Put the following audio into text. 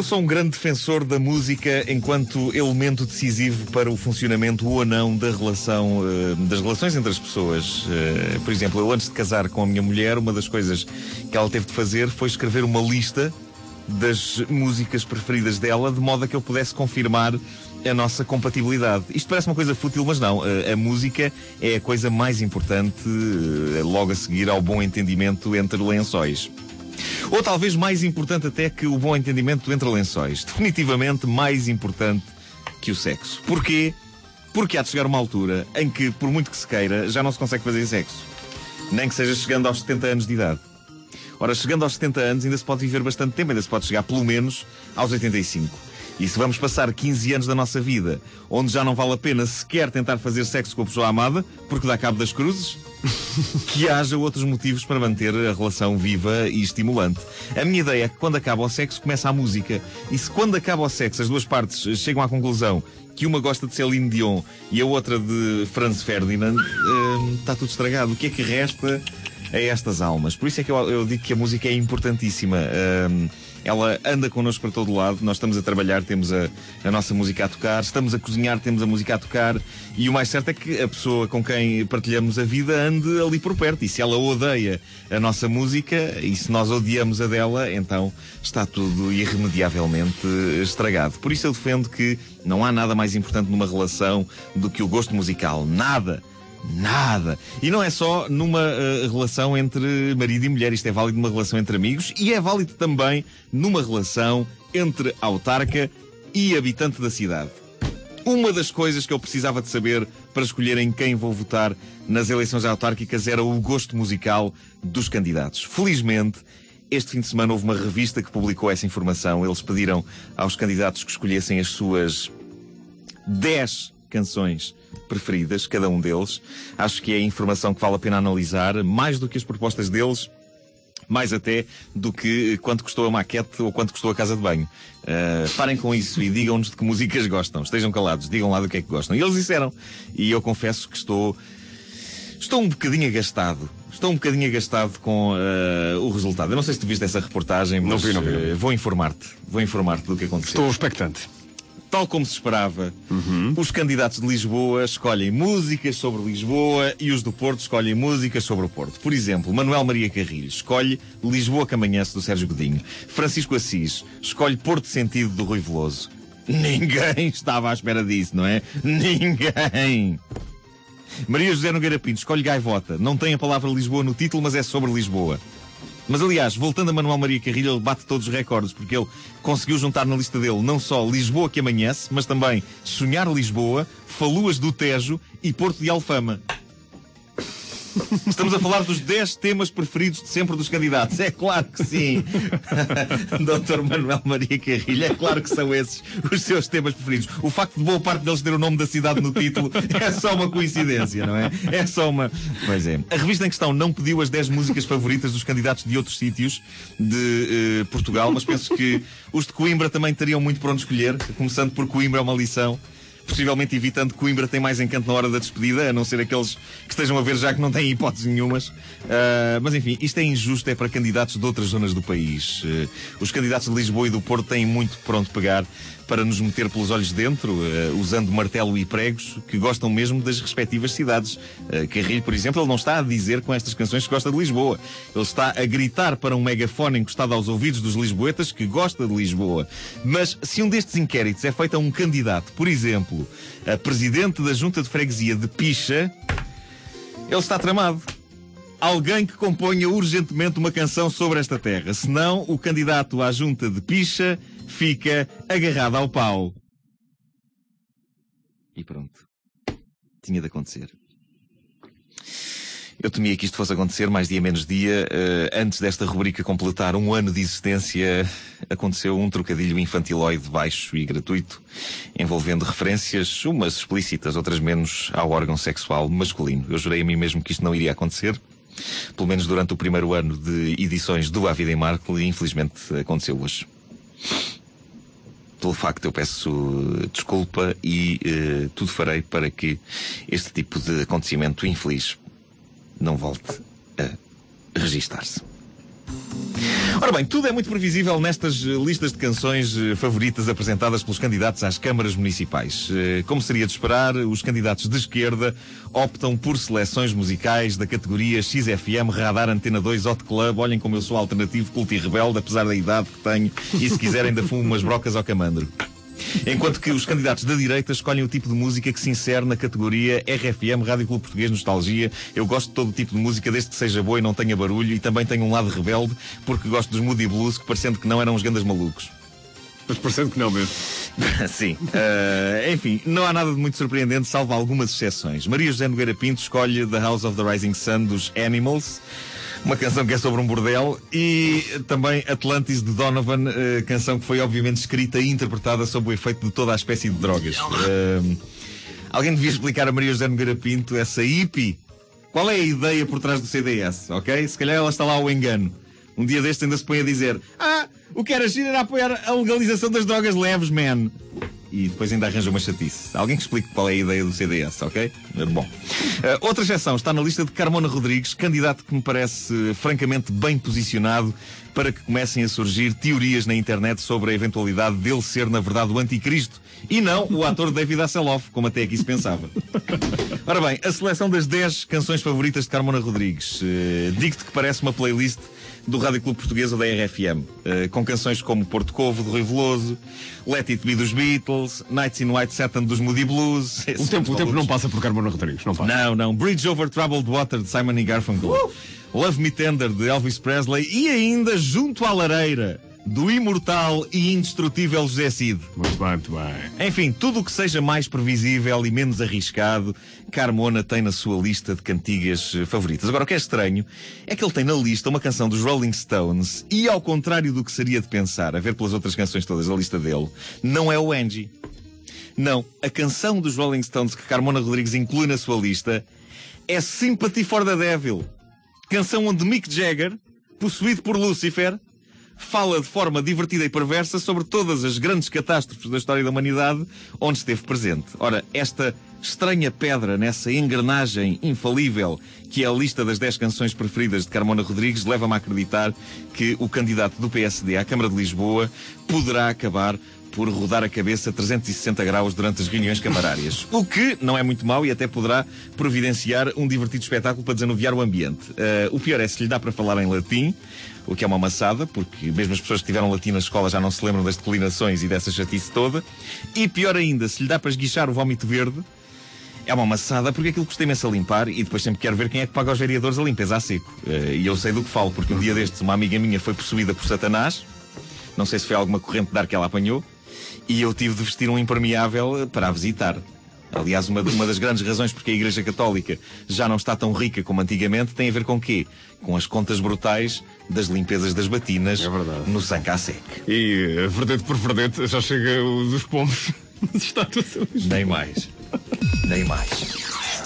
Eu sou um grande defensor da música enquanto elemento decisivo para o funcionamento ou não da relação, uh, das relações entre as pessoas. Uh, por exemplo, eu antes de casar com a minha mulher, uma das coisas que ela teve de fazer foi escrever uma lista das músicas preferidas dela, de modo a que eu pudesse confirmar a nossa compatibilidade. Isto parece uma coisa fútil, mas não. A, a música é a coisa mais importante, logo a seguir ao bom entendimento entre lençóis. Ou talvez mais importante até que o bom entendimento entre lençóis. Definitivamente mais importante que o sexo. Porquê? Porque há de chegar uma altura em que, por muito que se queira, já não se consegue fazer sexo. Nem que seja chegando aos 70 anos de idade. Ora, chegando aos 70 anos ainda se pode viver bastante tempo, ainda se pode chegar pelo menos aos 85. E se vamos passar 15 anos da nossa vida onde já não vale a pena sequer tentar fazer sexo com a pessoa amada, porque dá cabo das cruzes, que haja outros motivos para manter a relação viva e estimulante. A minha ideia é que quando acaba o sexo começa a música. E se quando acaba o sexo as duas partes chegam à conclusão que uma gosta de Celine Dion e a outra de Franz Ferdinand, hum, está tudo estragado. O que é que resta a estas almas? Por isso é que eu, eu digo que a música é importantíssima. Hum, ela anda connosco para todo lado. Nós estamos a trabalhar, temos a, a, nossa música a tocar. Estamos a cozinhar, temos a música a tocar. E o mais certo é que a pessoa com quem partilhamos a vida ande ali por perto. E se ela odeia a nossa música e se nós odiamos a dela, então está tudo irremediavelmente estragado. Por isso eu defendo que não há nada mais importante numa relação do que o gosto musical. Nada. Nada. E não é só numa uh, relação entre marido e mulher, isto é válido numa relação entre amigos e é válido também numa relação entre autarca e habitante da cidade. Uma das coisas que eu precisava de saber para escolher em quem vou votar nas eleições autárquicas era o gosto musical dos candidatos. Felizmente, este fim de semana houve uma revista que publicou essa informação. Eles pediram aos candidatos que escolhessem as suas 10 canções preferidas, cada um deles. Acho que é informação que vale a pena analisar, mais do que as propostas deles, mais até do que quanto custou a maquete ou quanto custou a casa de banho. Uh, parem com isso e digam-nos de que músicas gostam. Estejam calados, digam lá do que é que gostam. E eles disseram. E eu confesso que estou. Estou um bocadinho agastado. Estou um bocadinho agastado com uh, o resultado. Eu não sei se tu viste essa reportagem, mas não vi, não vi. Uh, vou informar-te. Vou informar-te do que aconteceu. Estou expectante. Tal como se esperava, uhum. os candidatos de Lisboa escolhem músicas sobre Lisboa e os do Porto escolhem músicas sobre o Porto. Por exemplo, Manuel Maria Carrilho escolhe Lisboa que amanhece do Sérgio Godinho. Francisco Assis escolhe Porto Sentido do Rui Veloso. Ninguém estava à espera disso, não é? Ninguém! Maria José Nogueira Pinto escolhe Gaivota. Não tem a palavra Lisboa no título, mas é sobre Lisboa. Mas aliás, voltando a Manuel Maria Carrilho, ele bate todos os recordes, porque ele conseguiu juntar na lista dele não só Lisboa que amanhece, mas também Sonhar Lisboa, Faluas do Tejo e Porto de Alfama. Estamos a falar dos 10 temas preferidos de sempre dos candidatos. É claro que sim. Dr. Manuel Maria Carrilho, é claro que são esses os seus temas preferidos. O facto de boa parte deles ter o nome da cidade no título é só uma coincidência, não é? É só uma. Pois é. A revista em questão não pediu as 10 músicas favoritas dos candidatos de outros sítios de uh, Portugal, mas penso que os de Coimbra também teriam muito para onde escolher, começando por Coimbra é uma lição possivelmente evitando Coimbra tem mais encanto na hora da despedida, a não ser aqueles que estejam a ver já que não têm hipóteses nenhumas. Uh, mas enfim, isto é injusto, é para candidatos de outras zonas do país. Uh, os candidatos de Lisboa e do Porto têm muito pronto pegar para nos meter pelos olhos dentro, uh, usando martelo e pregos, que gostam mesmo das respectivas cidades. Uh, Carrilho, por exemplo, ele não está a dizer com estas canções que gosta de Lisboa. Ele está a gritar para um megafone encostado aos ouvidos dos lisboetas que gosta de Lisboa. Mas se um destes inquéritos é feito a um candidato, por exemplo, a presidente da junta de freguesia de Picha, ele está tramado alguém que componha urgentemente uma canção sobre esta terra. Senão, o candidato à junta de Picha fica agarrado ao pau. E pronto. Tinha de acontecer. Eu temia que isto fosse acontecer mais dia menos dia. Uh, antes desta rubrica completar um ano de existência, aconteceu um trocadilho infantiloide baixo e gratuito, envolvendo referências, umas explícitas, outras menos, ao órgão sexual masculino. Eu jurei a mim mesmo que isto não iria acontecer pelo menos durante o primeiro ano de edições do A Vida em Marco, e infelizmente aconteceu hoje. Pelo facto, eu peço desculpa e uh, tudo farei para que este tipo de acontecimento infeliz não volte a registar-se. Ora bem, tudo é muito previsível nestas eh, listas de canções eh, favoritas apresentadas pelos candidatos às câmaras municipais. Eh, como seria de esperar, os candidatos de esquerda optam por seleções musicais da categoria XFM Radar Antena 2 Hot Club. Olhem como eu sou alternativo, culto e rebelde, apesar da idade que tenho, e se quiserem ainda fumo umas brocas ao camandro. Enquanto que os candidatos da direita escolhem o tipo de música que se insere na categoria RFM, Rádio Clube Português Nostalgia. Eu gosto de todo tipo de música, desde que seja boa e não tenha barulho, e também tenho um lado rebelde, porque gosto dos Moody Blues, que parecendo que não eram os grandes malucos. Mas parecendo que não mesmo. Sim. Uh, enfim, não há nada de muito surpreendente, salvo algumas exceções. Maria José Nogueira Pinto escolhe The House of the Rising Sun dos Animals uma canção que é sobre um bordel, e também Atlantis de Donovan, uh, canção que foi obviamente escrita e interpretada sob o efeito de toda a espécie de drogas. Uh, alguém devia explicar a Maria José Nogueira Pinto essa hippie. Qual é a ideia por trás do CDS, ok? Se calhar ela está lá ao engano. Um dia deste ainda se põe a dizer: Ah, o que era agir era apoiar a legalização das drogas leves, man e depois ainda arranja uma chatice. Alguém que explique qual é a ideia do CDS, ok? Bom. Uh, outra exceção está na lista de Carmona Rodrigues, candidato que me parece uh, francamente bem posicionado para que comecem a surgir teorias na internet sobre a eventualidade dele ser, na verdade, o anticristo e não o ator David Hasselhoff, como até aqui se pensava. Ora bem, a seleção das 10 canções favoritas de Carmona Rodrigues. Uh, Digo-te que parece uma playlist do Rádio Clube Português ou da RFM, eh, com canções como Porto Covo, do Rui Veloso, Let It Be dos Beatles, Nights in White Satin dos Moody Blues. O tempo, o tempo não passa por Carmona Rodrigues, não passa. Não, não. Bridge Over Troubled Water de Simon e Garfunkel. Uh! Love Me Tender de Elvis Presley e ainda Junto à Lareira do imortal e indestrutível José Cid. Muito bem, muito bem. Enfim, tudo o que seja mais previsível e menos arriscado, Carmona tem na sua lista de cantigas eh, favoritas. Agora, o que é estranho é que ele tem na lista uma canção dos Rolling Stones e, ao contrário do que seria de pensar, a ver pelas outras canções todas da lista dele, não é o Angie. Não, a canção dos Rolling Stones que Carmona Rodrigues inclui na sua lista é Sympathy for the Devil. Canção onde Mick Jagger, possuído por Lucifer, fala de forma divertida e perversa sobre todas as grandes catástrofes da história da humanidade onde esteve presente. Ora, esta estranha pedra nessa engrenagem infalível que é a lista das 10 canções preferidas de Carmona Rodrigues leva-me a acreditar que o candidato do PSD à Câmara de Lisboa poderá acabar por rodar a cabeça 360 graus durante as reuniões camarárias. O que não é muito mau e até poderá providenciar um divertido espetáculo para desanuviar o ambiente. Uh, o pior é se lhe dá para falar em latim, o que é uma amassada, porque mesmo as pessoas que tiveram latim na escola já não se lembram das declinações e dessa chatice toda. E pior ainda, se lhe dá para esguichar o vómito verde, é uma amassada porque aquilo custa imenso a limpar e depois sempre quero ver quem é que paga aos vereadores a limpeza a seco. Uh, e eu sei do que falo, porque um dia destes uma amiga minha foi possuída por Satanás. Não sei se foi alguma corrente de ar que ela apanhou e eu tive de vestir um impermeável para a visitar. Aliás, uma, uma das grandes razões porque a Igreja Católica já não está tão rica como antigamente tem a ver com quê? Com as contas brutais das limpezas das batinas é no Sancasec. E eh, verdade por verdade já chega o dos pombos. Nem mais. Nem mais.